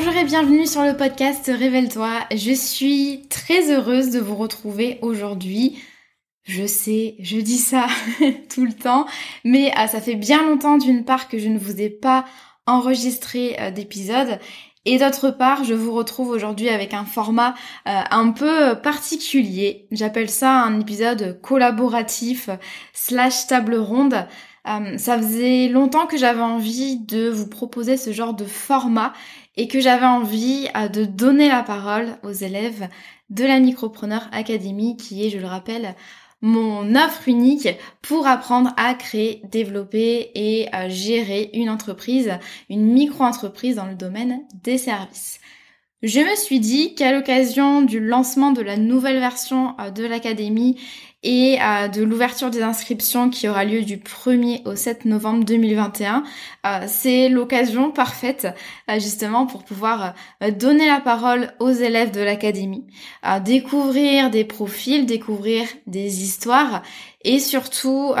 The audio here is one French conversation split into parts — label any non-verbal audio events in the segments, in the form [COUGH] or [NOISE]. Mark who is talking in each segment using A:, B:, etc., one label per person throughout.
A: Bonjour et bienvenue sur le podcast Révèle-toi. Je suis très heureuse de vous retrouver aujourd'hui. Je sais, je dis ça [LAUGHS] tout le temps, mais ah, ça fait bien longtemps d'une part que je ne vous ai pas enregistré euh, d'épisode et d'autre part, je vous retrouve aujourd'hui avec un format euh, un peu particulier. J'appelle ça un épisode collaboratif slash table ronde. Euh, ça faisait longtemps que j'avais envie de vous proposer ce genre de format et que j'avais envie euh, de donner la parole aux élèves de la Micropreneur Academy qui est, je le rappelle, mon offre unique pour apprendre à créer, développer et euh, gérer une entreprise, une micro-entreprise dans le domaine des services. Je me suis dit qu'à l'occasion du lancement de la nouvelle version de l'Académie et euh, de l'ouverture des inscriptions qui aura lieu du 1er au 7 novembre 2021. Euh, c'est l'occasion parfaite euh, justement pour pouvoir donner la parole aux élèves de l'académie, découvrir des profils, découvrir des histoires et surtout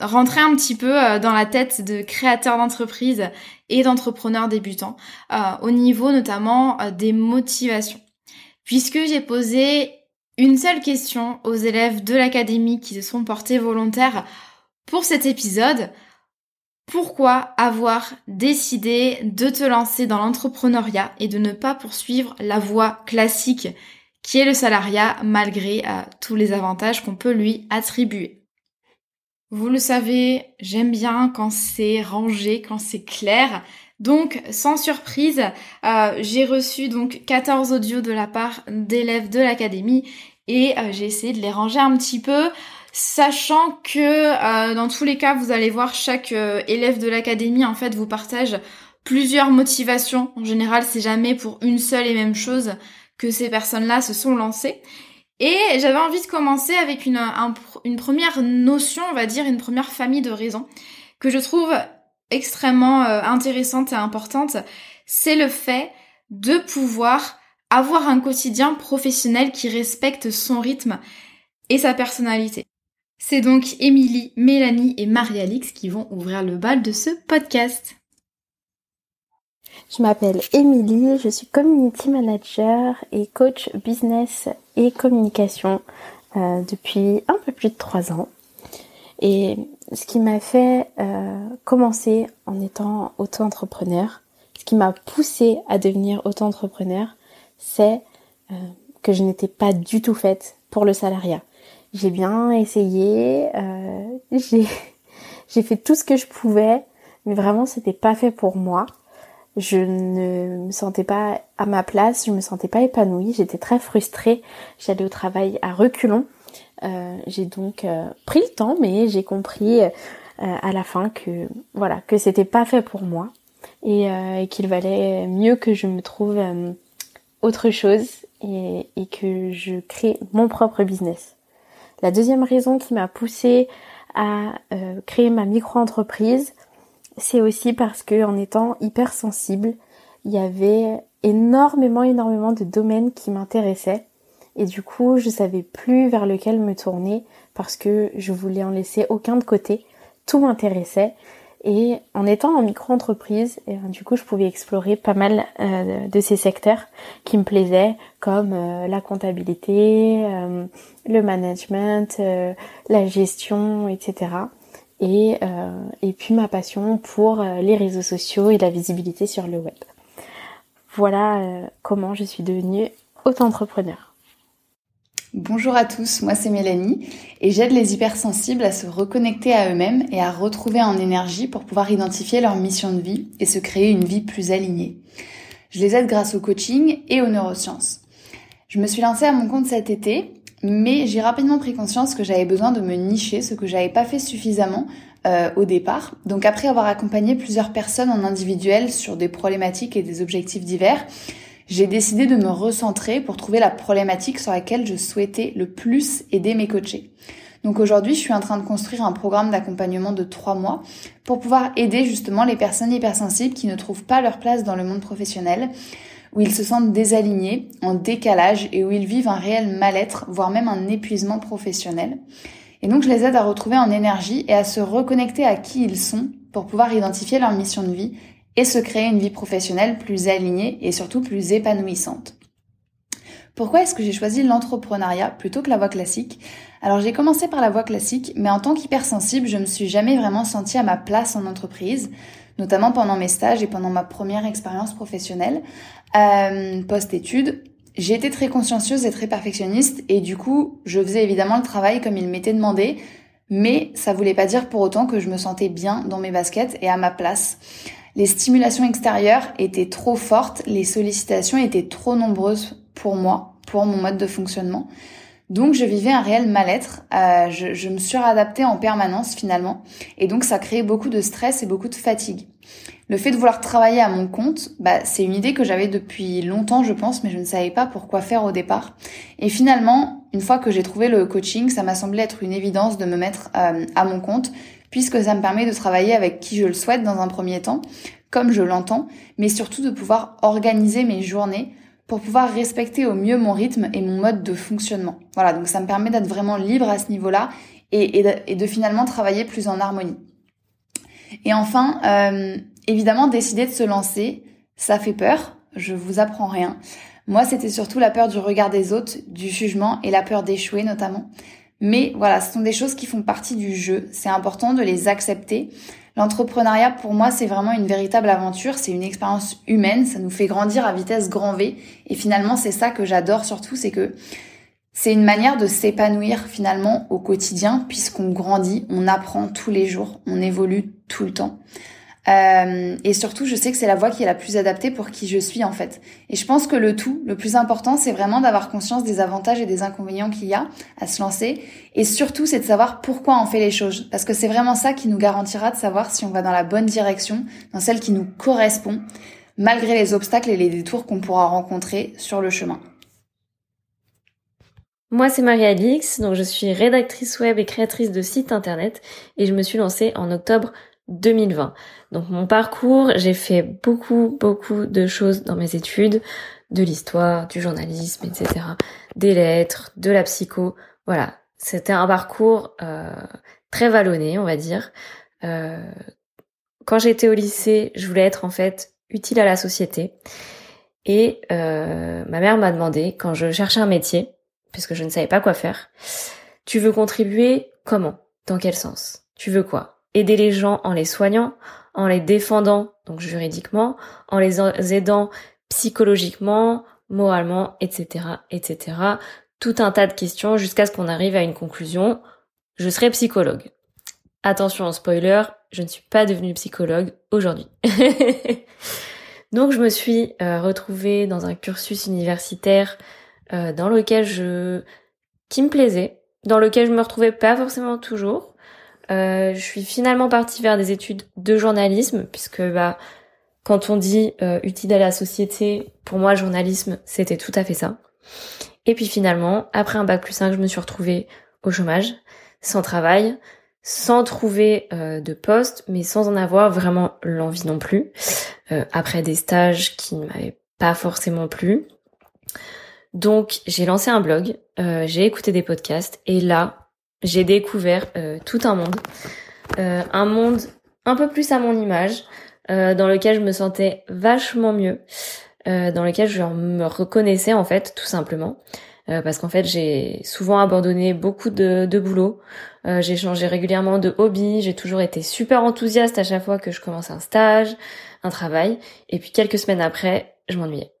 A: rentrer un petit peu dans la tête de créateurs d'entreprises et d'entrepreneurs débutants au niveau notamment des motivations. Puisque j'ai posé une seule question aux élèves de l'académie qui se sont portés volontaires pour cet épisode. Pourquoi avoir décidé de te lancer dans l'entrepreneuriat et de ne pas poursuivre la voie classique qui est le salariat malgré euh, tous les avantages qu'on peut lui attribuer? Vous le savez, j'aime bien quand c'est rangé, quand c'est clair. Donc, sans surprise, euh, j'ai reçu donc 14 audios de la part d'élèves de l'académie et euh, j'ai essayé de les ranger un petit peu sachant que euh, dans tous les cas vous allez voir chaque euh, élève de l'académie en fait vous partage plusieurs motivations. En général c'est jamais pour une seule et même chose que ces personnes là se sont lancées. Et j'avais envie de commencer avec une, une première notion on va dire une première famille de raisons que je trouve extrêmement intéressante et importante. C'est le fait de pouvoir avoir un quotidien professionnel qui respecte son rythme et sa personnalité. C'est donc Émilie, Mélanie et Marie-Alix qui vont ouvrir le bal de ce podcast.
B: Je m'appelle Émilie, je suis community manager et coach business et communication euh, depuis un peu plus de trois ans. Et ce qui m'a fait euh, commencer en étant auto-entrepreneur, ce qui m'a poussé à devenir auto-entrepreneur, c'est euh, que je n'étais pas du tout faite pour le salariat. J'ai bien essayé, euh, [LAUGHS] j'ai fait tout ce que je pouvais, mais vraiment c'était pas fait pour moi. Je ne me sentais pas à ma place, je me sentais pas épanouie, j'étais très frustrée. J'allais au travail à reculons. Euh, j'ai donc pris le temps, mais j'ai compris à la fin que voilà que c'était pas fait pour moi et, et qu'il valait mieux que je me trouve autre chose et, que je crée mon propre business. La deuxième raison qui m'a poussée à euh, créer ma micro-entreprise, c'est aussi parce que en étant hypersensible, il y avait énormément, énormément de domaines qui m'intéressaient Et du coup, je savais plus vers lequel me tourner parce que je voulais en laisser aucun de côté. Tout m'intéressait. Et en étant en micro-entreprise, eh ben, du coup, je pouvais explorer pas mal euh, de ces secteurs qui me plaisaient, comme euh, la comptabilité, euh, le management, la gestion, etc. Et, et puis ma passion pour les réseaux sociaux et la visibilité sur le web. Voilà comment je suis devenue auto-entrepreneur.
C: Bonjour à tous, moi c'est Mélanie et j'aide les hypersensibles à se reconnecter à eux-mêmes et à retrouver en énergie pour pouvoir identifier leur mission de vie et se créer une vie plus alignée. Je les aide grâce au coaching et aux neurosciences. Je me suis lancée à mon compte cet été, mais j'ai rapidement pris conscience que j'avais besoin de me nicher, ce que j'avais pas fait suffisamment euh, au départ. Donc après avoir accompagné plusieurs personnes en individuel sur des problématiques et des objectifs divers, j'ai décidé de me recentrer pour trouver la problématique sur laquelle je souhaitais le plus aider mes coachés. Donc aujourd'hui, je suis en train de construire un programme d'accompagnement de trois mois pour pouvoir aider justement les personnes hypersensibles qui ne trouvent pas leur place dans le monde professionnel, où ils se sentent désalignés, en décalage et où ils vivent un réel mal-être, voire même un épuisement professionnel. Et donc je les aide à retrouver en énergie et à se reconnecter à qui ils sont pour pouvoir identifier leur mission de vie et se créer une vie professionnelle plus alignée et surtout plus épanouissante. Pourquoi est-ce que j'ai choisi l'entrepreneuriat plutôt que la voie classique? Alors j'ai commencé par la voie classique, mais en tant qu'hypersensible, je me suis jamais vraiment sentie à ma place en entreprise, notamment pendant mes stages et pendant ma première expérience professionnelle. Euh, Post-études, j'ai été très consciencieuse et très perfectionniste, et du coup, je faisais évidemment le travail comme il m'était demandé, mais ça voulait pas dire pour autant que je me sentais bien dans mes baskets et à ma place. Les stimulations extérieures étaient trop fortes, les sollicitations étaient trop nombreuses pour moi, pour mon mode de fonctionnement. Donc je vivais un réel mal-être, euh, je, je, me suis réadaptée en permanence finalement, et donc ça créait beaucoup de stress et beaucoup de fatigue. Le fait de vouloir travailler à mon compte, bah, c'est une idée que j'avais depuis longtemps je pense, mais je ne savais pas pourquoi faire au départ. Et finalement, une fois que j'ai trouvé le coaching, ça m'a semblé être une évidence de me mettre euh, à mon compte, puisque ça me permet de travailler avec qui je le souhaite dans un premier temps, comme je l'entends, mais surtout de pouvoir organiser mes journées pour pouvoir respecter au mieux mon rythme et mon mode de fonctionnement. Voilà, donc ça me permet d'être vraiment libre à ce niveau-là et, de, finalement travailler plus en harmonie. Et enfin, euh, évidemment, décider de se lancer, ça fait peur, je vous apprends rien. Moi, c'était surtout la peur du regard des autres, du jugement et la peur d'échouer notamment. Mais voilà, ce sont des choses qui font partie du jeu. C'est important de les accepter. L'entrepreneuriat, pour moi, c'est vraiment une véritable aventure. C'est une expérience humaine. Ça nous fait grandir à vitesse grand V. Et finalement, c'est ça que j'adore surtout, c'est que c'est une manière de s'épanouir finalement au quotidien puisqu'on grandit, on apprend tous les jours, on évolue tout le temps. Euh, et surtout, je sais que c'est la voie qui est la plus adaptée pour qui je suis en fait. Et je pense que le tout, le plus important, c'est vraiment d'avoir conscience des avantages et des inconvénients qu'il y a à se lancer. Et surtout, c'est de savoir pourquoi on fait les choses. Parce que c'est vraiment ça qui nous garantira de savoir si on va dans la bonne direction, dans celle qui nous correspond, malgré les obstacles et les détours qu'on pourra rencontrer sur le chemin.
D: Moi, c'est Marie-Alix, donc je suis rédactrice web et créatrice de sites internet et je me suis lancée en octobre 2020. Donc mon parcours, j'ai fait beaucoup, beaucoup de choses dans mes études, de l'histoire, du journalisme, etc. Des lettres, de la psycho. Voilà, c'était un parcours euh, très vallonné, on va dire. Euh, quand j'étais au lycée, je voulais être en fait utile à la société. Et euh, ma mère m'a demandé, quand je cherchais un métier, puisque je ne savais pas quoi faire, tu veux contribuer comment? Dans quel sens? Tu veux quoi? Aider les gens en les soignant, en les défendant, donc juridiquement, en les aidant psychologiquement, moralement, etc., etc. Tout un tas de questions jusqu'à ce qu'on arrive à une conclusion. Je serai psychologue. Attention, spoiler, je ne suis pas devenue psychologue aujourd'hui. [LAUGHS] donc je me suis euh, retrouvée dans un cursus universitaire euh, dans lequel je qui me plaisait, dans lequel je me retrouvais pas forcément toujours, euh, je suis finalement partie vers des études de journalisme, puisque bah, quand on dit euh, utile à la société, pour moi, journalisme, c'était tout à fait ça. Et puis finalement, après un bac plus 5, je me suis retrouvée au chômage, sans travail, sans trouver euh, de poste, mais sans en avoir vraiment l'envie non plus, après des stages qui ne m'avaient pas forcément plu. Donc j'ai lancé un blog, euh, j'ai écouté des podcasts et là j'ai découvert euh, tout un monde, euh, un monde un peu plus à mon image, dans lequel je me sentais vachement mieux, dans lequel je me reconnaissais en fait tout simplement. parce qu'en fait j'ai souvent abandonné beaucoup de, de boulot, j'ai changé régulièrement de hobby, j'ai toujours été super enthousiaste à chaque fois que je commence un stage, un travail, et puis quelques semaines après je m'ennuyais.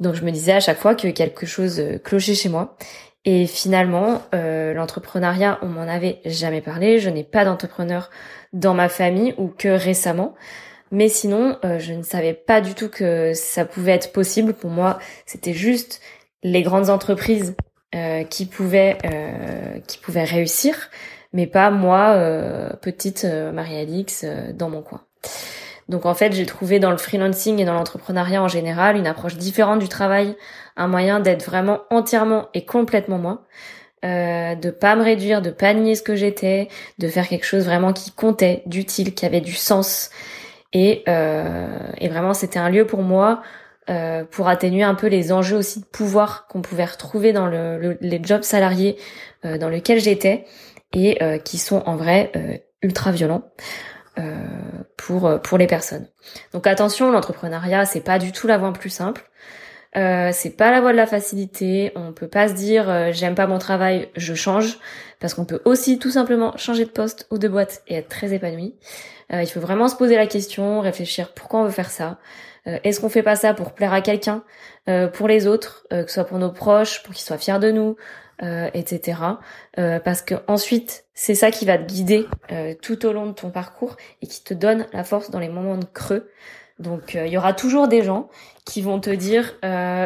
D: Donc je me disais à chaque fois que quelque chose euh, clochait chez moi. Et finalement, euh, l'entrepreneuriat, on m'en avait jamais parlé. Je n'ai pas d'entrepreneur dans ma famille ou que récemment. Mais sinon, euh, je ne savais pas du tout que ça pouvait être possible. Pour moi, c'était juste les grandes entreprises qui pouvaient qui pouvaient réussir, mais pas moi, petite Marie-Alix, dans mon coin. Donc en fait, j'ai trouvé dans le freelancing et dans l'entrepreneuriat en général une approche différente du travail, un moyen d'être vraiment entièrement et complètement moi, euh, de pas me réduire, de pas nier ce que j'étais, de faire quelque chose vraiment qui comptait, d'utile, qui avait du sens. Et, euh, et vraiment, c'était un lieu pour moi euh, pour atténuer un peu les enjeux aussi de pouvoir qu'on pouvait retrouver dans le, les jobs salariés euh, dans lesquels j'étais et qui sont en vrai ultra violents. Euh, pour euh, pour les personnes. Donc attention, l'entrepreneuriat c'est pas du tout la voie plus simple. Euh, c'est pas la voie de la facilité. On peut pas se dire euh, j'aime pas mon travail, je change, parce qu'on peut aussi tout simplement changer de poste ou de boîte et être très épanoui. Il faut vraiment se poser la question, réfléchir pourquoi on veut faire ça. Est-ce qu'on fait pas ça pour plaire à quelqu'un, pour les autres, que ce soit pour nos proches, pour qu'ils soient fiers de nous, euh, etc. Euh, parce que ensuite, c'est ça qui va te guider euh, tout au long de ton parcours et qui te donne la force dans les moments de creux. Donc, il y aura toujours des gens qui vont te dire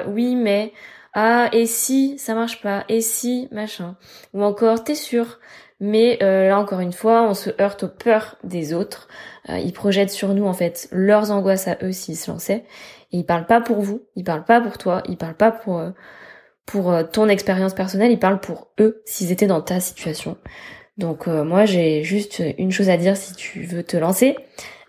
D: oui, mais ah et si ça marche pas et si machin ou encore t'es sûr. Mais là encore une fois, on se heurte aux peurs des autres. ils projettent sur nous en fait leurs angoisses à eux s'ils se lançaient. Et ils parlent pas pour vous, ils parlent pas pour toi, ils parlent pas pour pour euh, ton expérience personnelle, ils parlent pour eux s'ils étaient dans ta situation. Donc euh, moi j'ai juste une chose à dire si tu veux te lancer,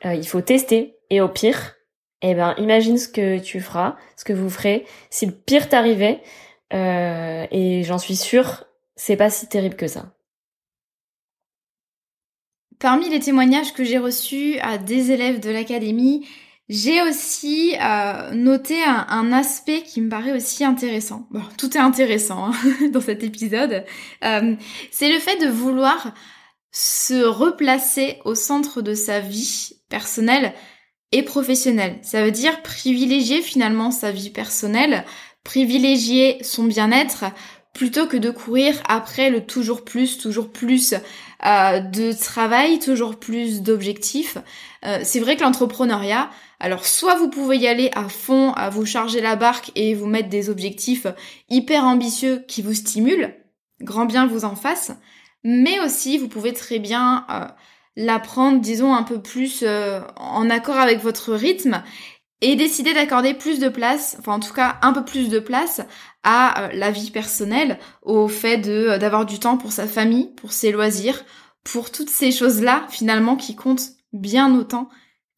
D: euh, il faut tester et au pire, eh ben imagine ce que tu feras, ce que vous ferez si le pire t'arrivait et j'en suis sûre, c'est pas si terrible que ça.
A: Parmi les témoignages que j'ai reçus à des élèves de l'académie, j'ai aussi euh, noté un, aspect qui me paraît aussi intéressant. Bon, tout est intéressant hein, [LAUGHS] dans cet épisode. Euh, c'est le fait de vouloir se replacer au centre de sa vie personnelle et professionnelle. Ça veut dire privilégier finalement sa vie personnelle, privilégier son bien-être plutôt que de courir après le toujours plus, toujours plus euh, de travail, toujours plus d'objectifs. Euh, c'est vrai que l'entrepreneuriat, alors soit vous pouvez y aller à fond, vous charger la barque et vous mettre des objectifs hyper ambitieux qui vous stimulent, grand bien vous en fasse, mais aussi vous pouvez très bien euh, l'apprendre, disons, un peu plus en accord avec votre rythme et décider d'accorder plus de place, enfin en tout cas un peu plus de place à euh, la vie personnelle, au fait de euh, d'avoir du temps pour sa famille, pour ses loisirs, pour toutes ces choses-là finalement qui comptent bien autant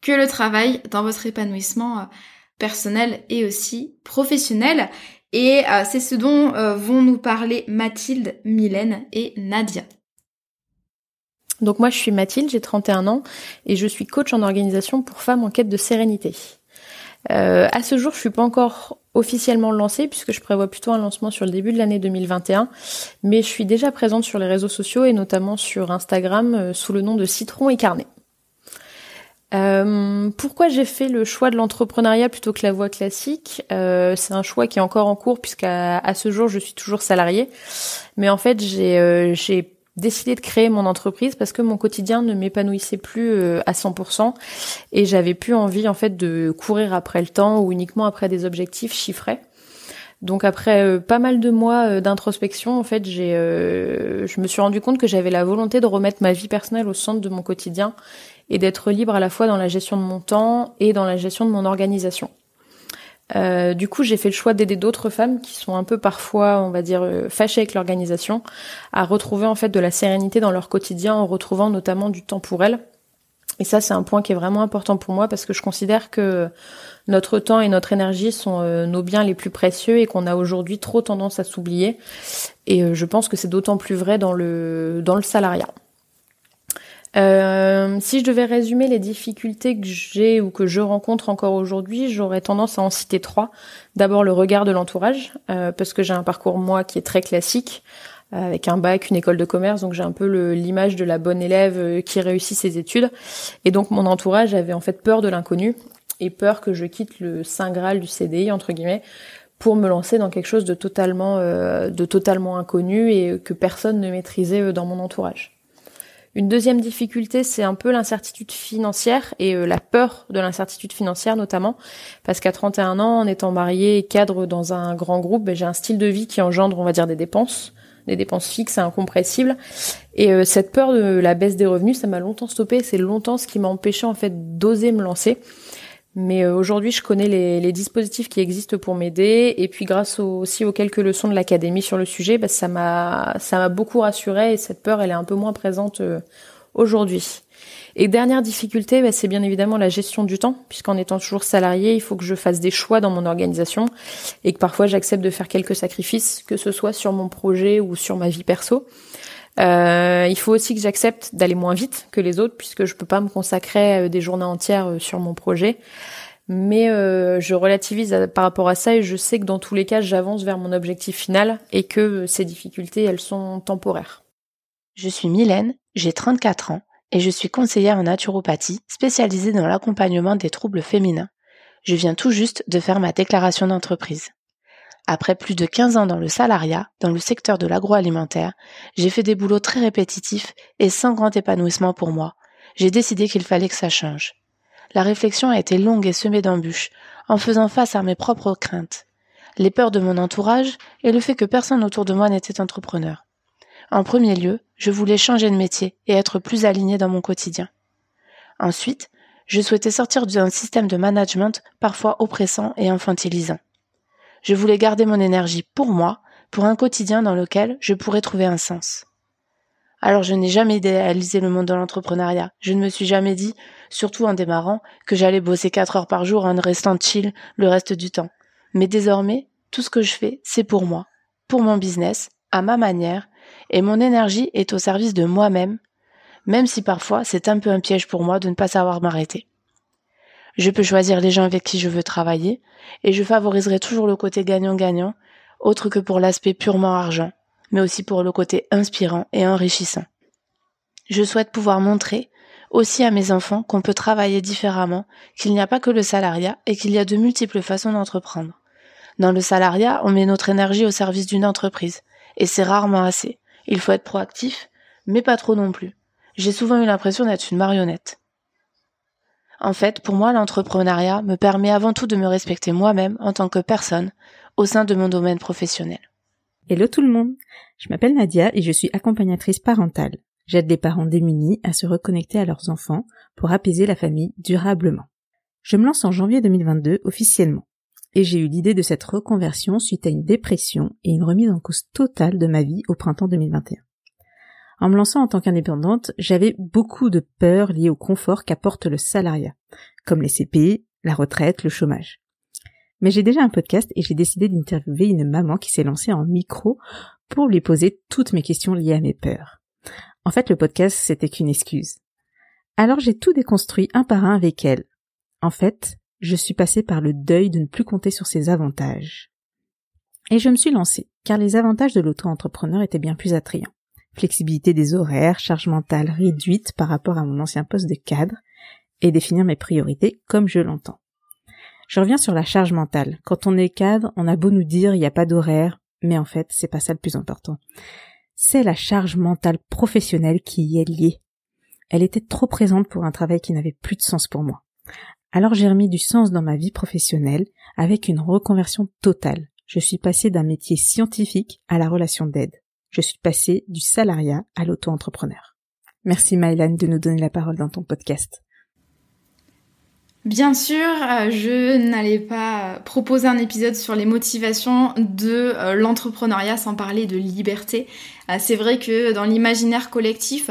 A: que le travail dans votre épanouissement euh, personnel et aussi professionnel. Et c'est ce dont vont nous parler Mathilde, Mylène et Nadia.
E: Donc moi je suis Mathilde, j'ai 31 ans et je suis coach en organisation pour femmes en quête de sérénité. Euh, à ce jour, je suis pas encore officiellement lancée puisque je prévois plutôt un lancement sur le début de l'année 2021, mais je suis déjà présente sur les réseaux sociaux et notamment sur Instagram euh, sous le nom de Citron et Carnet. Euh, pourquoi j'ai fait le choix de l'entrepreneuriat plutôt que la voie classique? Euh, C'est un choix qui est encore en cours puisqu'à à ce jour je suis toujours salariée, mais en fait j'ai euh, décidé de créer mon entreprise parce que mon quotidien ne m'épanouissait plus euh, à 100% et j'avais plus envie en fait de courir après le temps ou uniquement après des objectifs chiffrés. Donc après euh, pas mal de mois euh, d'introspection, en fait, j'ai, je me suis rendu compte que j'avais la volonté de remettre ma vie personnelle au centre de mon quotidien et d'être libre à la fois dans la gestion de mon temps et dans la gestion de mon organisation. Euh, du coup, j'ai fait le choix d'aider d'autres femmes qui sont un peu parfois, on va dire, euh, fâchées avec l'organisation, à retrouver en fait de la sérénité dans leur quotidien en retrouvant notamment du temps pour elles. Et ça, c'est un point qui est vraiment important pour moi parce que je considère que notre temps et notre énergie sont euh, nos biens les plus précieux et qu'on a aujourd'hui trop tendance à s'oublier. Et je pense que c'est d'autant plus vrai dans le dans le salariat. Euh, si je devais résumer les difficultés que j'ai ou que je rencontre encore aujourd'hui, j'aurais tendance à en citer trois. D'abord le regard de l'entourage, parce que j'ai un parcours moi qui est très classique, avec un bac, une école de commerce, donc j'ai un peu l'image de la bonne élève qui réussit ses études. Et donc mon entourage avait en fait peur de l'inconnu et peur que je quitte le saint graal du CDI entre guillemets pour me lancer dans quelque chose de totalement euh, de totalement inconnu et que personne ne maîtrisait euh, dans mon entourage. Une deuxième difficulté, c'est un peu l'incertitude financière et euh, la peur de l'incertitude financière notamment, parce qu'à 31 ans, en étant marié et cadre dans un grand groupe, ben, j'ai un style de vie qui engendre, on va dire, des dépenses, des dépenses fixes et incompressibles. Et cette peur de la baisse des revenus, ça m'a longtemps stoppé. C'est longtemps ce qui m'a empêché en fait d'oser me lancer. Mais euh, aujourd'hui, je connais les, dispositifs qui existent pour m'aider, et puis grâce aussi aux quelques leçons de l'académie sur le sujet, bah, ça m'a ça m'a beaucoup rassuré et cette peur, elle est un peu moins présente euh, aujourd'hui. Et dernière difficulté, bah, c'est bien évidemment la gestion du temps, puisqu'en étant toujours salarié, il faut que je fasse des choix dans mon organisation et que parfois j'accepte de faire quelques sacrifices, que ce soit sur mon projet ou sur ma vie perso. Euh, il faut aussi que j'accepte d'aller moins vite que les autres puisque je peux pas me consacrer euh, des journées entières euh, sur mon projet. Mais je relativise par rapport à ça et je sais que dans tous les cas, j'avance vers mon objectif final et que ces difficultés, elles sont temporaires.
F: Je suis Mylène, j'ai 34 ans et je suis conseillère en naturopathie spécialisée dans l'accompagnement des troubles féminins. Je viens tout juste de faire ma déclaration d'entreprise. Après plus de 15 ans dans le salariat, dans le secteur de l'agroalimentaire, j'ai fait des boulots très répétitifs et sans grand épanouissement pour moi. J'ai décidé qu'il fallait que ça change. La réflexion a été longue et semée d'embûches, en faisant face à mes propres craintes, les peurs de mon entourage et le fait que personne autour de moi n'était entrepreneur. En premier lieu, je voulais changer de métier et être plus aligné dans mon quotidien. Ensuite, je souhaitais sortir d'un système de management parfois oppressant et infantilisant. Je voulais garder mon énergie pour moi, pour un quotidien dans lequel je pourrais trouver un sens. Alors je n'ai jamais idéalisé le monde de l'entrepreneuriat. Je ne me suis jamais dit, surtout en démarrant, que j'allais bosser quatre heures par jour en restant chill le reste du temps. Mais désormais, tout ce que je fais, c'est pour moi, pour mon business, à ma manière, et mon énergie est au service de moi-même, même si parfois c'est un peu un piège pour moi de ne pas savoir m'arrêter. Je peux choisir les gens avec qui je veux travailler, et je favoriserai toujours le côté gagnant-gagnant, autre que pour l'aspect purement argent, mais aussi pour le côté inspirant et enrichissant. Je souhaite pouvoir montrer aussi à mes enfants qu'on peut travailler différemment, qu'il n'y a pas que le salariat et qu'il y a de multiples façons d'entreprendre. Dans le salariat, on met notre énergie au service d'une entreprise, et c'est rarement assez. Il faut être proactif, mais pas trop non plus. J'ai souvent eu l'impression d'être une marionnette. En fait, pour moi, l'entrepreneuriat me permet avant tout de me respecter moi-même en tant que personne au sein de mon domaine professionnel.
G: Hello tout le monde. Je m'appelle Nadia et je suis accompagnatrice parentale. J'aide les parents démunis à se reconnecter à leurs enfants pour apaiser la famille durablement. Je me lance en janvier 2022 officiellement. Et j'ai eu l'idée de cette reconversion suite à une dépression et une remise en cause totale de ma vie au printemps 2021. En me lançant en tant qu'indépendante, j'avais beaucoup de peurs liées au confort qu'apporte le salariat, comme les CP, la retraite, le chômage. Mais j'ai déjà un podcast et j'ai décidé d'interviewer une maman qui s'est lancée en micro pour lui poser toutes mes questions liées à mes peurs. En fait, le podcast, c'était qu'une excuse. Alors j'ai tout déconstruit un par un avec elle. En fait, je suis passée par le deuil de ne plus compter sur ses avantages. Et je me suis lancée, car les avantages de l'auto-entrepreneur étaient bien plus attrayants flexibilité des horaires, charge mentale réduite par rapport à mon ancien poste de cadre, et définir mes priorités comme je l'entends. Je reviens sur la charge mentale. Quand on est cadre, on a beau nous dire il n'y a pas d'horaire, mais en fait, c'est pas ça le plus important. C'est la charge mentale professionnelle qui y est liée. Elle était trop présente pour un travail qui n'avait plus de sens pour moi. Alors j'ai remis du sens dans ma vie professionnelle avec une reconversion totale. Je suis passée d'un métier scientifique à la relation d'aide je suis passée du salariat à l'auto-entrepreneur. Merci Mylan de nous donner la parole dans ton podcast.
A: Bien sûr, euh, je n'allais pas proposer un épisode sur les motivations de euh, l'entrepreneuriat sans parler de liberté. Euh, c'est vrai que dans l'imaginaire collectif,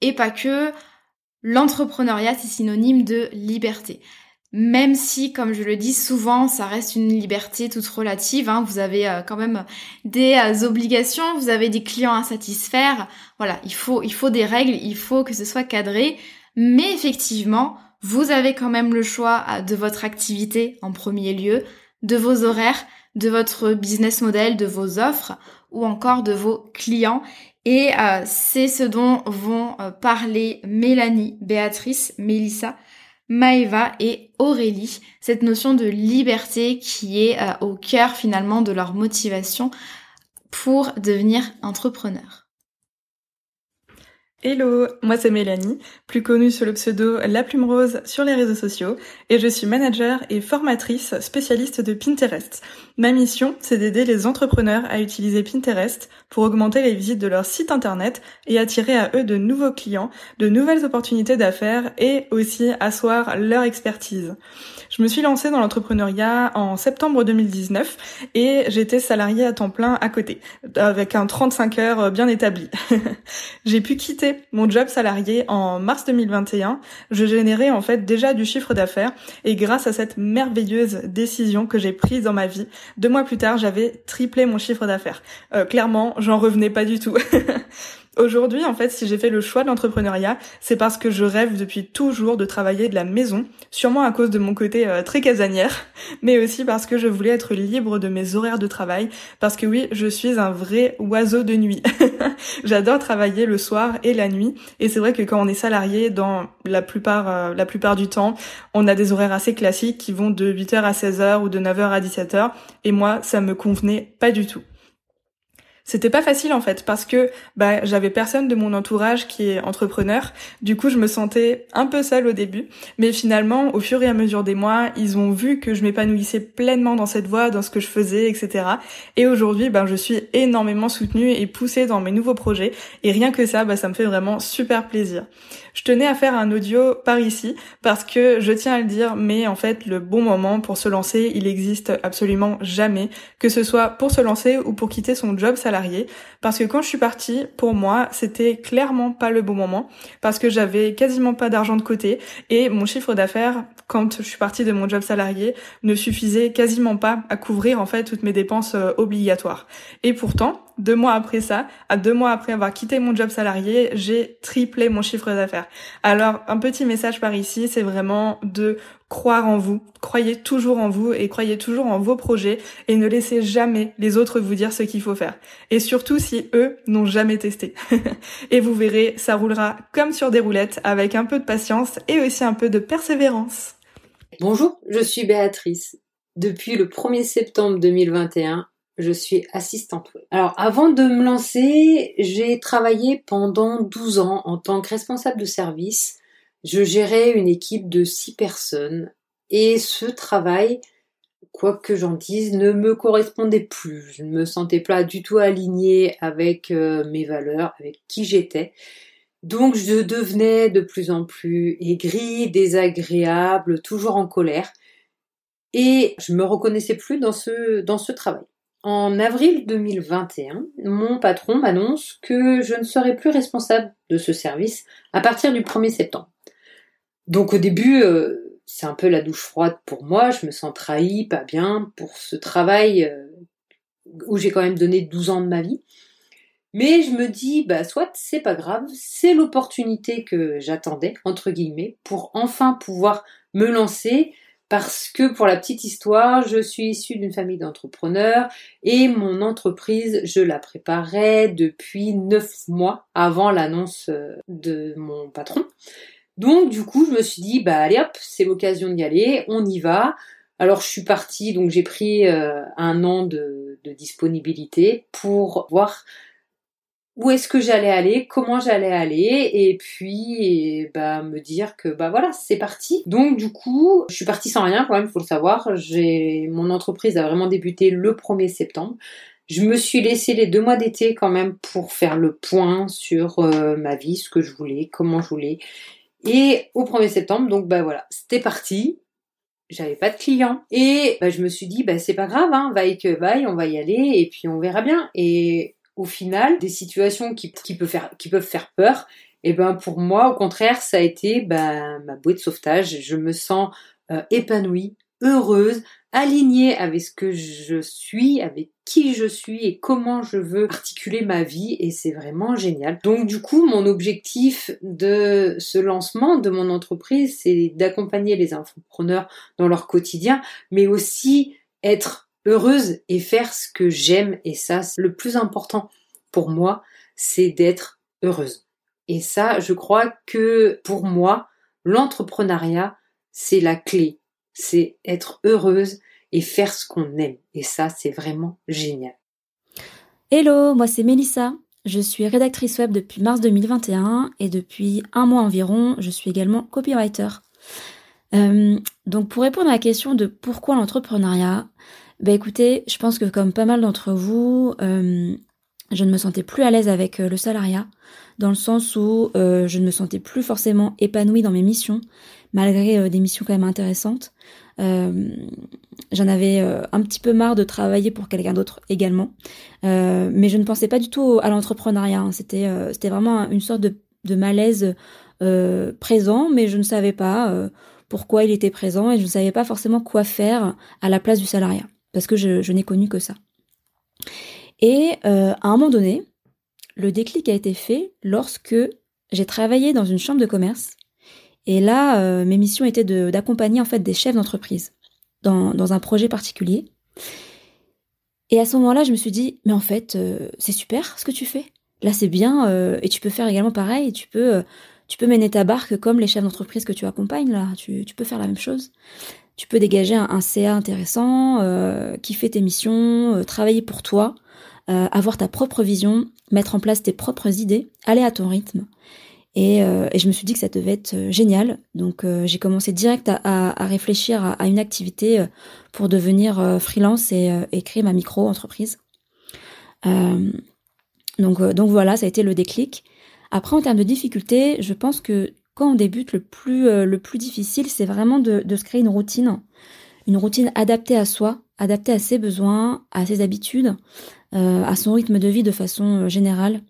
A: et pas que, l'entrepreneuriat, c'est synonyme de liberté. Même si, comme je le dis souvent, ça reste une liberté toute relative. Hein. Vous avez euh, quand même des euh, obligations, vous avez des clients à satisfaire. Voilà, il faut, il faut des règles, il faut que ce soit cadré. Mais effectivement, vous avez quand même le choix euh, de votre activité en premier lieu, de vos horaires, de votre business model, de vos offres ou encore de vos clients. Et c'est ce dont vont parler Mélanie, Béatrice, Mélissa Maeva et Aurélie, cette notion de liberté qui est euh, au cœur finalement de leur motivation pour devenir entrepreneur.
H: Hello, moi c'est Mélanie, plus connue sous le pseudo La Plume Rose sur les réseaux sociaux, et je suis manager et formatrice spécialiste de Pinterest. Ma mission, c'est d'aider les entrepreneurs à utiliser Pinterest pour augmenter les visites de leur site internet et attirer à eux de nouveaux clients, de nouvelles opportunités d'affaires et aussi asseoir leur expertise. Je me suis lancée dans l'entrepreneuriat en septembre 2019 et j'étais salariée à temps plein à côté, avec un 35 heures bien établi. [LAUGHS] J'ai pu quitter mon job salarié en mars 2021. Je générais en fait déjà du chiffre d'affaires et grâce à cette merveilleuse décision que j'ai prise dans ma vie, deux mois plus tard, j'avais triplé mon chiffre d'affaires. Euh, clairement, j'en revenais pas du tout. [LAUGHS] Aujourd'hui, en fait, si j'ai fait le choix de l'entrepreneuriat, c'est parce que je rêve depuis toujours de travailler de la maison, sûrement à cause de mon côté euh, très casanière, [LAUGHS] mais aussi parce que je voulais être libre de mes horaires de travail, parce que oui, je suis un vrai oiseau de nuit. [LAUGHS] J'adore travailler le soir et la nuit, et c'est vrai que quand on est salarié, dans la plupart, euh, la plupart du temps, on a des horaires assez classiques qui vont de 8h à 16h ou de 9h à 17h, et moi, ça me convenait pas du tout. C'était pas facile en fait parce que bah j'avais personne de mon entourage qui est entrepreneur. Du coup, je me sentais un peu seule au début, mais finalement, au fur et à mesure des mois, ils ont vu que je m'épanouissais pleinement dans cette voie, dans ce que je faisais, etc. Et aujourd'hui, ben je suis énormément soutenue et poussée dans mes nouveaux projets. Et rien que ça, bah ça me fait vraiment super plaisir. Je tenais à faire un audio par ici parce que je tiens à le dire, mais en fait, le bon moment pour se lancer, il existe absolument jamais, que ce soit pour se lancer ou pour quitter son job salarié. Parce que quand je suis partie, pour moi, c'était clairement pas le bon moment parce que j'avais quasiment pas d'argent de côté et mon chiffre d'affaires, quand je suis partie de mon job salarié, ne suffisait quasiment pas à couvrir en fait toutes mes dépenses euh, obligatoires. Et pourtant, deux mois après ça, à deux mois après avoir quitté mon job salarié, j'ai triplé mon chiffre d'affaires. Alors, un petit message par ici, c'est vraiment de croire en vous. Croyez toujours en vous et croyez toujours en vos projets et ne laissez jamais les autres vous dire ce qu'il faut faire. Et surtout si eux n'ont jamais testé. [LAUGHS] et vous verrez, ça roulera comme sur des roulettes avec un peu de patience et aussi un peu de persévérance.
I: Bonjour, je suis Béatrice. Depuis le 1er septembre 2021, je suis assistante. Alors avant de me lancer, j'ai travaillé pendant 12 ans en tant que responsable de service. Je gérais une équipe de 6 personnes et ce travail, quoi que j'en dise, ne me correspondait plus. Je ne me sentais pas du tout alignée avec euh, mes valeurs, avec qui j'étais. Donc je devenais de plus en plus aigrie, désagréable, toujours en colère. Et je me reconnaissais plus dans ce, dans ce travail. En avril 2021, mon patron m'annonce que je ne serai plus responsable de ce service à partir du 1er septembre. Donc au début, euh, c'est un peu la douche froide pour moi, je me sens trahi, pas bien pour ce travail euh, où j'ai quand même donné 12 ans de ma vie. Mais je me dis, bah soit c'est pas grave, c'est l'opportunité que j'attendais, entre guillemets, pour enfin pouvoir me lancer, parce que pour la petite histoire, je suis issue d'une famille d'entrepreneurs et mon entreprise, je la préparais depuis neuf mois avant l'annonce euh, de mon patron. Donc du coup, je me suis dit, bah allez hop, c'est l'occasion d'y aller, on y va. Alors je suis partie, donc j'ai pris euh, un an de, disponibilité pour voir où est-ce que j'allais aller, comment j'allais aller, et puis bah me dire que bah voilà, c'est parti. Donc du coup, je suis partie sans rien quand même, faut le savoir. J'ai mon entreprise a vraiment débuté le 1er septembre. Je me suis laissé les deux mois d'été quand même pour faire le point sur euh, ma vie, ce que je voulais, comment je voulais. Et au 1er septembre, donc bah voilà, c'était parti. J'avais pas de clients et bah, je me suis dit bah c'est pas grave, hein, vaille que vaille, on va y aller et puis on verra bien. Et au final des situations qui, peuvent faire, peur Et ben pour moi, au contraire, ça a été ben, ma bouée de sauvetage. Je me sens euh, épanouie, heureuse, alignée avec ce que je suis, avec qui je suis et comment je veux articuler ma vie et c'est vraiment génial. Donc du coup, mon objectif de ce lancement de mon entreprise, c'est d'accompagner les entrepreneurs dans leur quotidien, mais aussi être heureuse et faire ce que j'aime et ça, le plus important pour moi, c'est d'être heureuse. Et ça, je crois que pour moi, l'entrepreneuriat, c'est la clé. C'est être heureuse et faire ce qu'on aime. Et ça, c'est vraiment génial.
J: Hello, moi c'est Mélissa. Je suis rédactrice web depuis mars 2021 et depuis un mois environ, je suis également copywriter. Euh, donc pour répondre à la question de pourquoi l'entrepreneuriat, bah écoutez, je pense que comme pas mal d'entre vous, euh, je ne me sentais plus à l'aise avec euh, le salariat, dans le sens où je ne me sentais plus forcément épanouie dans mes missions, malgré des missions quand même intéressantes. J'en avais un petit peu marre de travailler pour quelqu'un d'autre également, mais je ne pensais pas du tout à l'entrepreneuriat. Hein. C'était c'était vraiment une sorte de, de malaise présent, mais je ne savais pas pourquoi il était présent et je ne savais pas forcément quoi faire à la place du salariat, parce que je, n'ai connu que ça. Et euh, à un moment donné, le déclic a été fait lorsque j'ai travaillé dans une chambre de commerce. Et là, euh, mes missions étaient d'accompagner en fait des chefs d'entreprise dans, un projet particulier. Et à ce moment-là, je me suis dit, mais en fait, euh, c'est super ce que tu fais. Là, c'est bien, et tu peux faire également pareil. Tu peux tu peux mener ta barque comme les chefs d'entreprise que tu accompagnes là. Tu, peux faire la même chose. Tu peux dégager un, CA intéressant, euh, kiffer tes missions, euh, travailler pour toi, euh, avoir ta propre vision, mettre en place tes propres idées, aller à ton rythme. Et, je me suis dit que ça devait être génial. Donc j'ai commencé direct à, réfléchir à, une activité pour devenir freelance et, et, créer ma micro-entreprise. donc, donc voilà, ça a été le déclic. Après, en termes de difficulté, je pense que quand on débute, le plus, euh, le plus difficile, c'est vraiment de, se créer une routine. Une routine adaptée à soi, adaptée à ses besoins, à ses habitudes, euh, à son rythme de vie de façon euh, générale.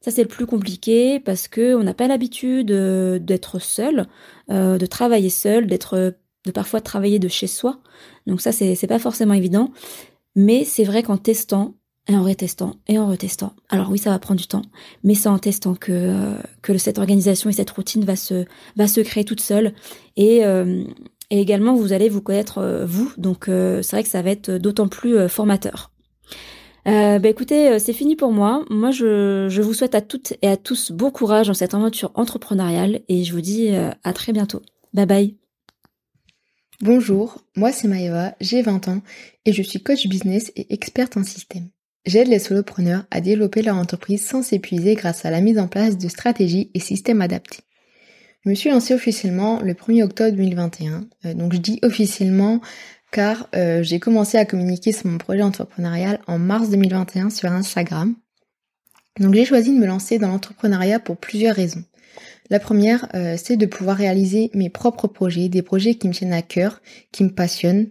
J: Ça, c'est le plus compliqué parce que on n'a pas l'habitude d'être seul, de travailler seul, d'être, de parfois travailler de chez soi. Donc ça, c'est, pas forcément évident. Mais c'est vrai qu'en testant, et en retestant et en retestant. Alors oui, ça va prendre du temps, mais c'est en testant que euh, cette organisation et cette routine va se va se créer toute seule et euh, également vous allez vous connaître euh, vous. Donc c'est vrai que ça va être d'autant plus formateur. Bah écoutez, c'est fini pour moi. Moi, je, vous souhaite à toutes et à tous bon courage dans cette aventure entrepreneuriale et je vous dis à très bientôt. Bye bye.
K: Bonjour, moi c'est Maëva, j'ai 20 ans et je suis coach business et experte en système. J'aide les solopreneurs à développer leur entreprise sans s'épuiser grâce à la mise en place de stratégies et systèmes adaptés. Je me suis lancée officiellement le 1er octobre 2021. Euh, donc je dis officiellement car euh, j'ai commencé à communiquer sur mon projet entrepreneurial en mars 2021 sur Instagram. Donc j'ai choisi de me lancer dans l'entrepreneuriat pour plusieurs raisons. La première, euh, c'est de pouvoir réaliser mes propres projets, des projets qui me tiennent à cœur, qui me passionnent.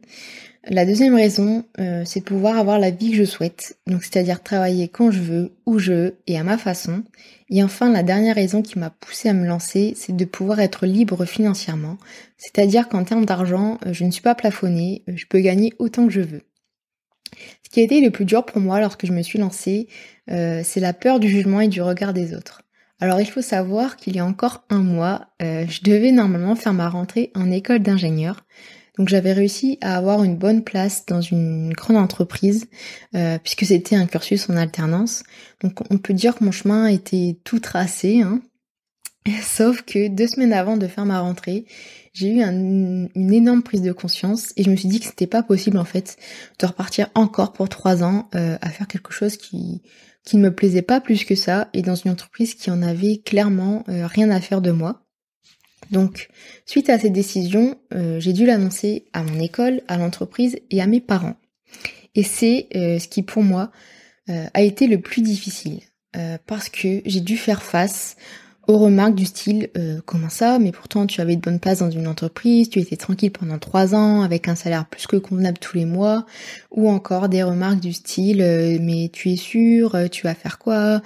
K: La deuxième raison, euh, c'est de pouvoir avoir la vie que je souhaite, donc c'est-à-dire travailler quand je veux, où je veux et à ma façon. Et enfin, la dernière raison qui m'a poussée à me lancer, c'est de pouvoir être libre financièrement, c'est-à-dire qu'en termes d'argent, euh, je ne suis pas plafonnée, euh, je peux gagner autant que je veux. Ce qui a été le plus dur pour moi lorsque je me suis lancée, c'est la peur du jugement et du regard des autres. Alors il faut savoir qu'il y a encore un mois, je devais normalement faire ma rentrée en école d'ingénieur. Donc j'avais réussi à avoir une bonne place dans une grande entreprise euh, puisque c'était un cursus en alternance. Donc on peut dire que mon chemin était tout tracé. Hein. [LAUGHS] Sauf que deux semaines avant de faire ma rentrée, j'ai eu une énorme prise de conscience et je me suis dit que c'était pas possible en fait de repartir encore pour trois ans euh, à faire quelque chose qui qui ne me plaisait pas plus que ça et dans une entreprise qui en avait clairement euh, rien à faire de moi. Donc, suite à cette décision, euh, j'ai dû l'annoncer à mon école, à l'entreprise et à mes parents. Et c'est euh, ce qui pour moi euh, a été le plus difficile, parce que j'ai dû faire face aux remarques du style comment ça, mais pourtant tu avais de bonnes places dans une entreprise, tu étais tranquille pendant trois ans avec un salaire plus que convenable tous les mois, ou encore des remarques du style mais tu es sûr, tu vas faire quoi,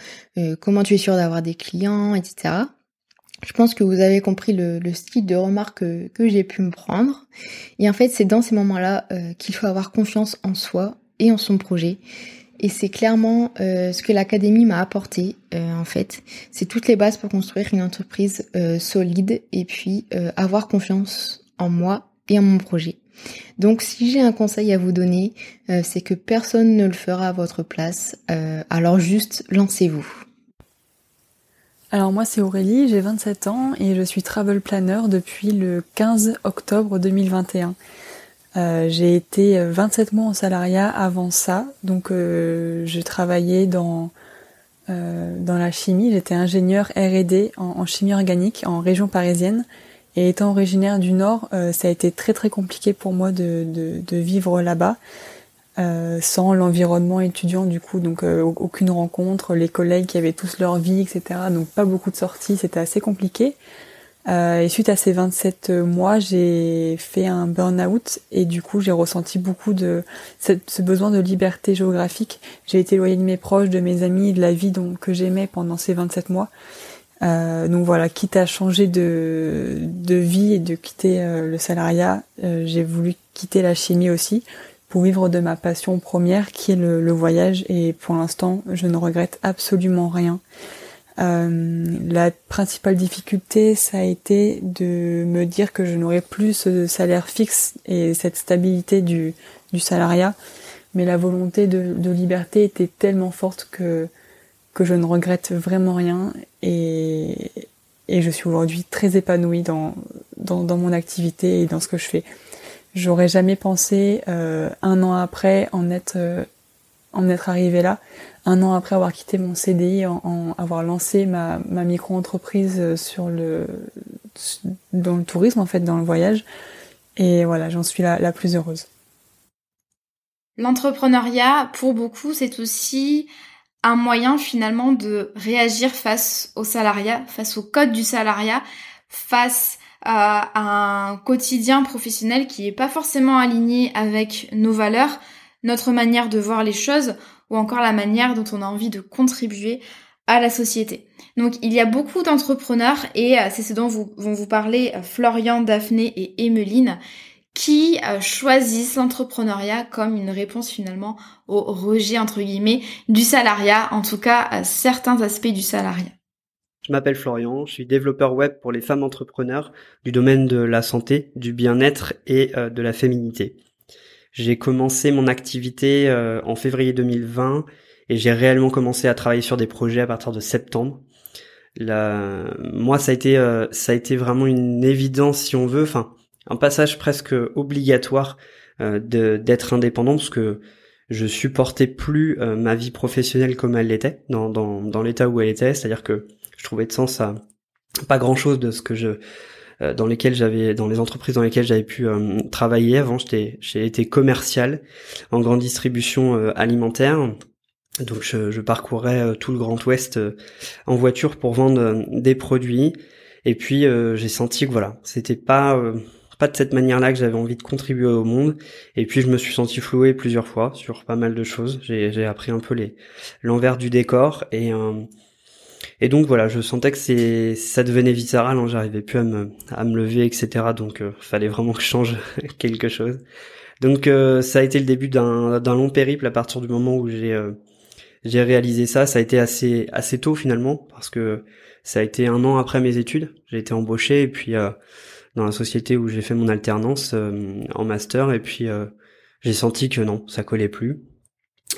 K: comment tu es sûr d'avoir des clients, etc. Je pense que vous avez compris le, style de remarque que, j'ai pu me prendre. Et en fait, c'est dans ces moments-là euh, qu'il faut avoir confiance en soi et en son projet. Et c'est clairement euh, ce que l'académie m'a apporté, euh, en fait. C'est toutes les bases pour construire une entreprise solide et puis avoir confiance en moi et en mon projet. Donc si j'ai un conseil à vous donner, c'est que personne ne le fera à votre place. alors juste lancez-vous.
L: Alors moi c'est Aurélie, j'ai 27 ans et je suis travel planner depuis le 15 octobre 2021. Euh, j'ai été 27 mois en salariat avant ça, donc euh, je travaillais dans euh, dans la chimie. J'étais ingénieur R&D en, chimie organique en région parisienne. Et étant originaire du Nord, ça a été très très compliqué pour moi de, de vivre là-bas. Euh, sans l'environnement étudiant du coup, donc euh, aucune rencontre, les collègues qui avaient tous leur vie, etc. Donc pas beaucoup de sorties, c'était assez compliqué. Euh, et suite à ces 27 mois, j'ai fait un burn-out et du coup j'ai ressenti beaucoup de ce besoin de liberté géographique. J'ai été éloignée de mes proches, de mes amis, de la vie donc, que j'aimais pendant ces 27 mois. Euh, donc voilà, quitte à changer de, de vie et de quitter le salariat, j'ai voulu quitter la chimie aussi pour vivre de ma passion première qui est le, voyage et pour l'instant je ne regrette absolument rien. Euh, la principale difficulté ça a été de me dire que je n'aurais plus ce salaire fixe et cette stabilité du, du salariat mais la volonté de, liberté était tellement forte que que je ne regrette vraiment rien et, et je suis aujourd'hui très épanouie dans, dans mon activité et dans ce que je fais. J'aurais jamais pensé euh, un an après en être euh, en être arrivé là, un an après avoir quitté mon CDI, en, avoir lancé ma, ma micro-entreprise euh, sur le dans le tourisme en fait, dans le voyage. Et voilà, j'en suis la, la plus heureuse.
A: L'entrepreneuriat, pour beaucoup, c'est aussi un moyen finalement de réagir face au salariat, face au code du salariat, face à un quotidien professionnel qui est pas forcément aligné avec nos valeurs, notre manière de voir les choses ou encore la manière dont on a envie de contribuer à la société. Donc il y a beaucoup d'entrepreneurs et euh, c'est ce dont vont vous parler euh, Florian, Daphné et Emeline qui euh, choisissent l'entrepreneuriat comme une réponse finalement au rejet entre guillemets du salariat, en tout cas à certains aspects du salariat.
M: Je m'appelle Florian, je suis développeur web pour les femmes entrepreneurs du domaine de la santé, du bien-être et euh, de la féminité. J'ai commencé mon activité euh, en février 2020 et j'ai réellement commencé à travailler sur des projets à partir de septembre. Moi, ça a été euh, ça a été vraiment une évidence si on veut, enfin un passage presque obligatoire d'être indépendant parce que je supportais plus ma vie professionnelle comme elle l'était dans, dans, dans l'état où elle était, c'est-à-dire que je trouvais de sens à pas grand chose de ce que je euh, dans lesquelles j'avais dans les entreprises dans lesquelles j'avais pu euh, travailler avant j'étais j'ai été commercial en grande distribution euh, alimentaire donc je, je parcourais tout le Grand Ouest en voiture pour vendre des produits et puis j'ai senti que voilà c'était pas pas de cette manière-là que j'avais envie de contribuer au monde. Et puis je me suis senti floué plusieurs fois sur pas mal de choses. J'ai appris un peu les l'envers du décor et et donc voilà, je sentais que c'est ça devenait viscéral, hein, j'arrivais plus à me, à me lever, etc. Donc euh, fallait vraiment que je change [LAUGHS] quelque chose. Donc euh, ça a été le début d'un long périple à partir du moment où j'ai euh, j'ai réalisé ça. Ça a été assez assez tôt finalement parce que ça a été un an après mes études. J'ai été embauché et puis dans la société où j'ai fait mon alternance en master et puis j'ai senti que non, ça collait plus.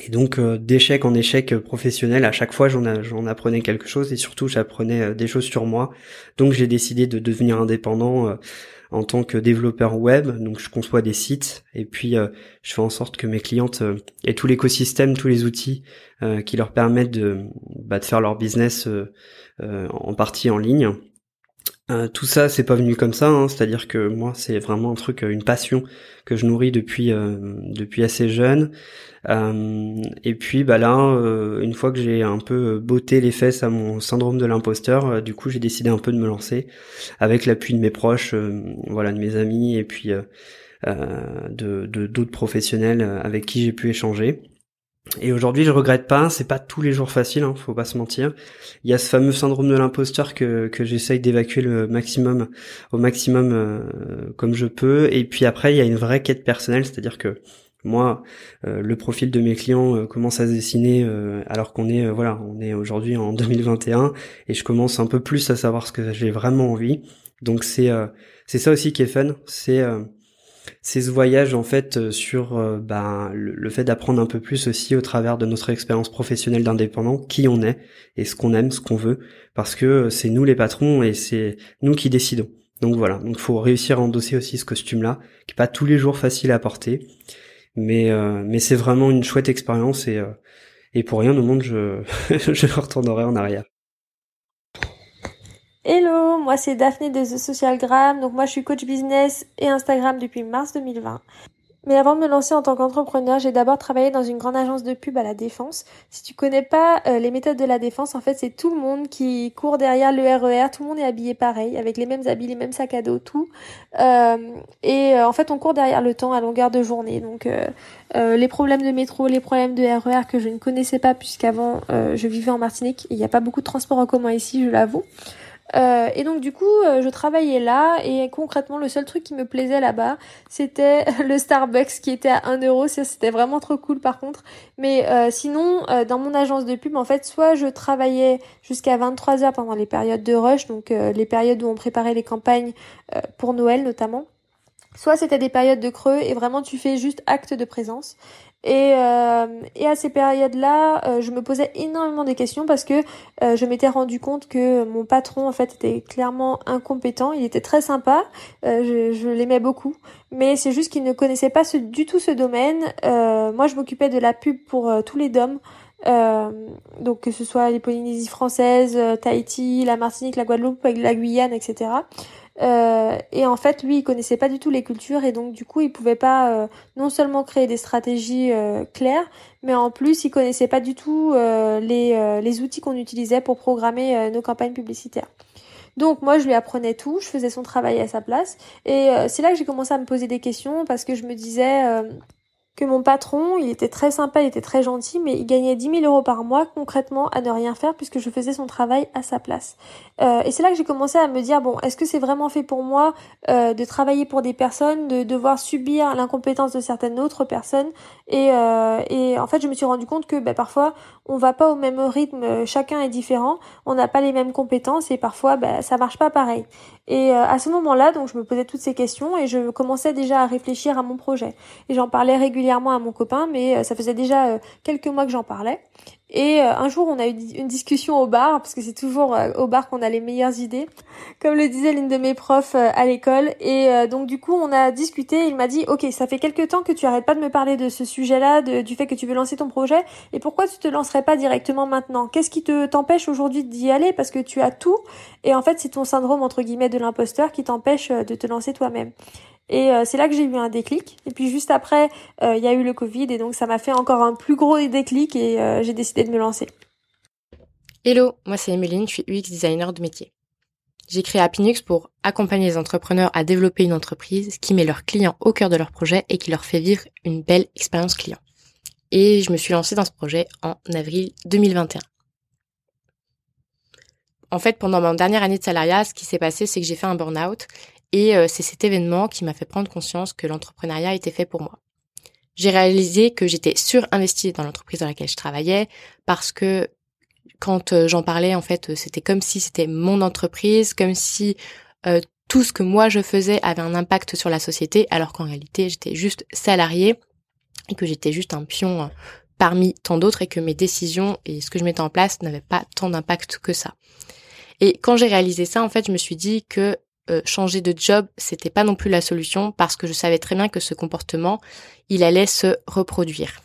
M: Et donc euh, d'échec en échec professionnel, à chaque fois j'en, apprenais quelque chose et surtout j'apprenais euh, des choses sur moi. Donc j'ai décidé de devenir indépendant euh, en tant que développeur web. Donc je conçois des sites et puis je fais en sorte que mes clientes aient tout l'écosystème, tous les outils qui leur permettent de, bah, de faire leur business en partie en ligne. Euh, tout ça, c'est pas venu comme ça. Hein. C'est-à-dire que moi, c'est vraiment un truc, une passion que je nourris depuis euh, depuis assez jeune. Euh, et puis, bah là, une fois que j'ai un peu botté les fesses à mon syndrome de l'imposteur, du coup, j'ai décidé un peu de me lancer avec l'appui de mes proches, voilà, de mes amis, et puis de d'autres professionnels avec qui j'ai pu échanger. Et aujourd'hui, je regrette pas. C'est pas tous les jours facile, hein, faut pas se mentir. Il y a ce fameux syndrome de l'imposteur que que j'essaye d'évacuer le maximum, au maximum euh, comme je peux. Et puis après, il y a une vraie quête personnelle, c'est-à-dire que moi, euh, le profil de mes clients euh, commence à se dessiner alors qu'on est voilà, on est aujourd'hui en [LAUGHS] 2021 et je commence un peu plus à savoir ce que j'ai vraiment envie. Donc c'est c'est ça aussi qui est fun, c'est c'est ce voyage en fait euh, sur euh, ben, le, fait d'apprendre un peu plus aussi au travers de notre expérience professionnelle d'indépendant qui on est et ce qu'on aime, ce qu'on veut, parce que euh, c'est nous les patrons et c'est nous qui décidons. Donc voilà, donc faut réussir à endosser aussi ce costume-là, qui est pas tous les jours facile à porter, mais mais c'est vraiment une chouette expérience et et pour rien au monde je [LAUGHS] je retournerai en arrière.
N: Hello, moi c'est Daphné de The Social Gram. Donc moi je suis coach business et Instagram depuis mars 2020. Mais avant de me lancer en tant qu'entrepreneur, j'ai d'abord travaillé dans une grande agence de pub à la Défense. Si tu connais pas euh, les méthodes de la Défense, en fait, c'est tout le monde qui court derrière le RER, e tout le monde est habillé pareil, avec les mêmes habits, les mêmes sacs à dos, tout. Euh, et euh, en fait, on court derrière le temps à longueur de journée. Donc, les problèmes de métro, les problèmes de RER e que je ne connaissais pas puisqu'avant je vivais en Martinique. Il n'y a pas beaucoup de transports en commun ici, je l'avoue. Euh, et donc du coup, euh, je travaillais là et concrètement, le seul truc qui me plaisait là-bas, c'était [LAUGHS] le Starbucks qui était à 1 euro. C'était vraiment trop cool par contre. Mais euh, sinon, dans mon agence de pub, en fait, soit je travaillais jusqu'à 23 heures pendant les périodes de rush, donc les périodes où on préparait les campagnes pour Noël notamment. Soit c'était des périodes de creux et vraiment tu fais juste acte de présence. Et, euh, et à ces périodes-là, euh, je me posais énormément de questions parce que euh, je m'étais rendu compte que mon patron en fait était clairement incompétent. Il était très sympa, je, je l'aimais beaucoup, mais c'est juste qu'il ne connaissait pas ce, du tout ce domaine. moi, je m'occupais de la pub pour tous les DOM. donc que ce soit les Polynésies françaises, Tahiti, la Martinique, la Guadeloupe, la Guyane, etc. Euh, et en fait, lui, il connaissait pas du tout les cultures et donc du coup, il pouvait pas euh, non seulement créer des stratégies euh, claires, mais en plus, il connaissait pas du tout les, les outils qu'on utilisait pour programmer nos campagnes publicitaires. Donc moi, je lui apprenais tout, je faisais son travail à sa place et c'est là que j'ai commencé à me poser des questions parce que je me disais que mon patron, il était très sympa, il était très gentil, mais il gagnait 10 000 euros par mois concrètement à ne rien faire puisque je faisais son travail à sa place. Euh, et c'est là que j'ai commencé à me dire, bon, est-ce que c'est vraiment fait pour moi euh, de travailler pour des personnes, de devoir subir l'incompétence de certaines autres personnes? Et, euh, et en fait, je me suis rendu compte que bah, parfois, on va pas au même rythme, chacun est différent, on n'a pas les mêmes compétences et parfois, bah, ça marche pas pareil. Et euh, à ce moment-là, donc je me posais toutes ces questions et je commençais déjà à réfléchir à mon projet. Et j'en parlais régulièrement à mon copain, mais euh, ça faisait déjà euh, quelques mois que j'en parlais. Et euh, un jour, on a eu une discussion au bar, parce que c'est toujours au bar qu'on a les meilleures idées, comme le disait l'une de mes profs à l'école. Et donc du coup, on a discuté. Il m'a dit, ok, ça fait quelques temps que tu arrêtes pas de me parler de ce sujet-là, du fait que tu veux lancer ton projet. Et pourquoi tu te lancerais pas directement maintenant? Qu'est-ce qui te t'empêche aujourd'hui d'y aller? Parce que tu as tout. Et en fait, c'est ton syndrome entre guillemets de l'imposteur qui t'empêche de te lancer toi-même. Et euh, c'est là que j'ai eu un déclic. Et puis juste après, euh, il y a eu le Covid et donc ça m'a fait encore un plus gros déclic et euh, j'ai décidé de me lancer.
O: Hello, moi c'est Emeline, je suis UX designer de métier. J'ai créé Appinux pour accompagner les entrepreneurs à développer une entreprise qui met leurs clients au cœur de leur projet et qui leur fait vivre une belle expérience client. Et je me suis lancée dans ce projet en avril 2021. En fait, pendant ma dernière année de salariat, ce qui s'est passé, c'est que j'ai fait un burn-out et euh, c'est cet événement qui m'a fait prendre conscience que l'entrepreneuriat était fait pour moi. J'ai réalisé que j'étais surinvestie dans l'entreprise dans laquelle je travaillais parce que quand euh, j'en parlais, en fait, c'était comme si c'était mon entreprise, comme si euh, tout ce que moi je faisais avait un impact sur la société, alors qu'en réalité j'étais juste salariée et que j'étais juste un pion parmi tant d'autres et que mes décisions et ce que je mettais en place n'avaient pas tant d'impact que ça. Et quand j'ai réalisé ça, en fait, je me suis dit que euh, changer de job, c'était pas non plus la solution parce que je savais très bien que ce comportement, il allait se reproduire.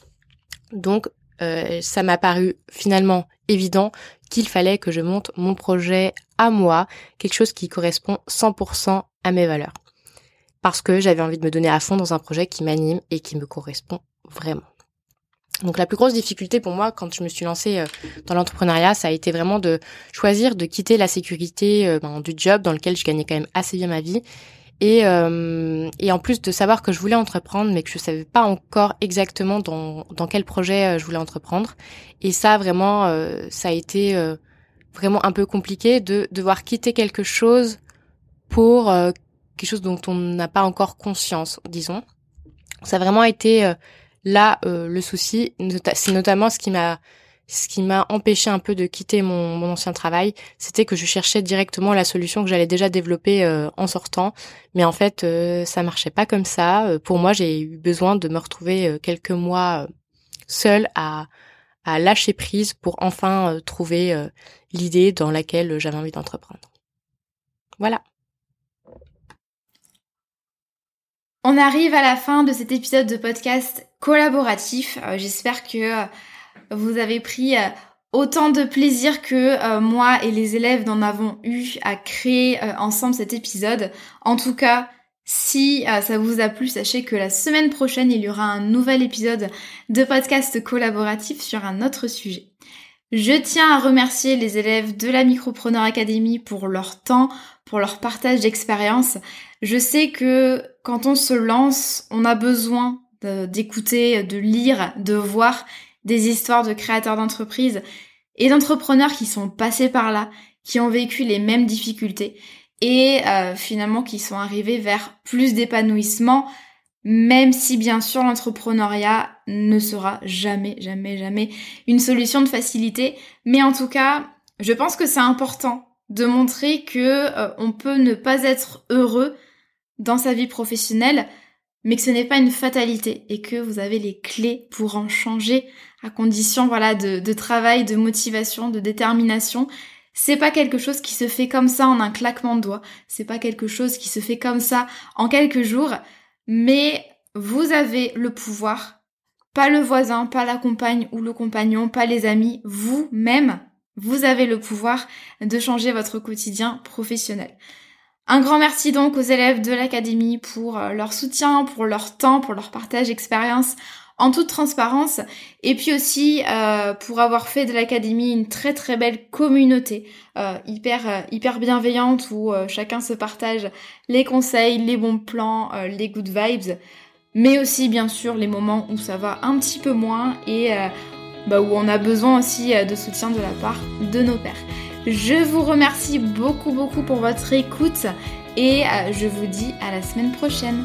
O: Donc, euh, ça m'a paru finalement évident qu'il fallait que je monte mon projet à moi, quelque chose qui correspond 100% à mes valeurs. Parce que j'avais envie de me donner à fond dans un projet qui m'anime et qui me correspond vraiment. Donc la plus grosse difficulté pour moi quand je me suis lancée euh, dans l'entrepreneuriat, ça a été vraiment de choisir de quitter la sécurité euh, ben, du job dans lequel je gagnais quand même assez bien ma vie Et, euh, et en plus de savoir que je voulais entreprendre, mais que je savais pas encore exactement dans, dans quel projet euh, je voulais entreprendre. Et ça, vraiment, euh, ça a été vraiment un peu compliqué de devoir quitter quelque chose pour quelque chose dont on n'a pas encore conscience, disons. Ça a vraiment été là le souci. C'est notamment ce qui m'a ce qui m'a empêché un peu de quitter mon, mon ancien travail, c'était que je cherchais directement la solution que j'allais déjà développer euh, en sortant, mais en fait euh, ça marchait pas comme ça. Euh, pour moi, j'ai eu besoin de me retrouver quelques mois seule à à lâcher prise pour enfin trouver l'idée dans laquelle j'avais envie d'entreprendre. Voilà.
A: On arrive à la fin de cet épisode de podcast collaboratif. J'espère que vous avez pris euh, autant de plaisir que euh, moi et les élèves n'en avons eu à créer euh, ensemble cet épisode. En tout cas, si ça vous a plu, sachez que la semaine prochaine, il y aura un nouvel épisode de podcast collaboratif sur un autre sujet. Je tiens à remercier les élèves de la Micropreneur Academy pour leur temps, pour leur partage d'expérience. Je sais que quand on se lance, on a besoin d'écouter, de lire, de voir des histoires de créateurs d'entreprises et d'entrepreneurs qui sont passés par là, qui ont vécu les mêmes difficultés et euh, finalement qui sont arrivés vers plus d'épanouissement, même si bien sûr l'entrepreneuriat ne sera jamais, jamais, jamais une solution de facilité. Mais en tout cas, je pense que c'est important de montrer que euh, on peut ne pas être heureux dans sa vie professionnelle, mais que ce n'est pas une fatalité et que vous avez les clés pour en changer à condition voilà de, travail, de motivation, de détermination. C'est pas quelque chose qui se fait comme ça en un claquement de doigts. C'est pas quelque chose qui se fait comme ça en quelques jours. Mais vous avez le pouvoir. Pas le voisin, pas la compagne ou le compagnon, pas les amis. Vous-même, vous avez le pouvoir de changer votre quotidien professionnel. Un grand merci donc aux élèves de l'Académie pour euh, leur soutien, pour leur temps, pour leur partage d'expérience en toute transparence et puis aussi euh, pour avoir fait de l'académie une très très belle communauté euh, hyper hyper bienveillante où chacun se partage les conseils, les bons plans, les good vibes, mais aussi bien sûr les moments où ça va un petit peu moins et bah, où on a besoin aussi de soutien de la part de nos pères. Je vous remercie beaucoup beaucoup pour votre écoute et je vous dis à la semaine prochaine.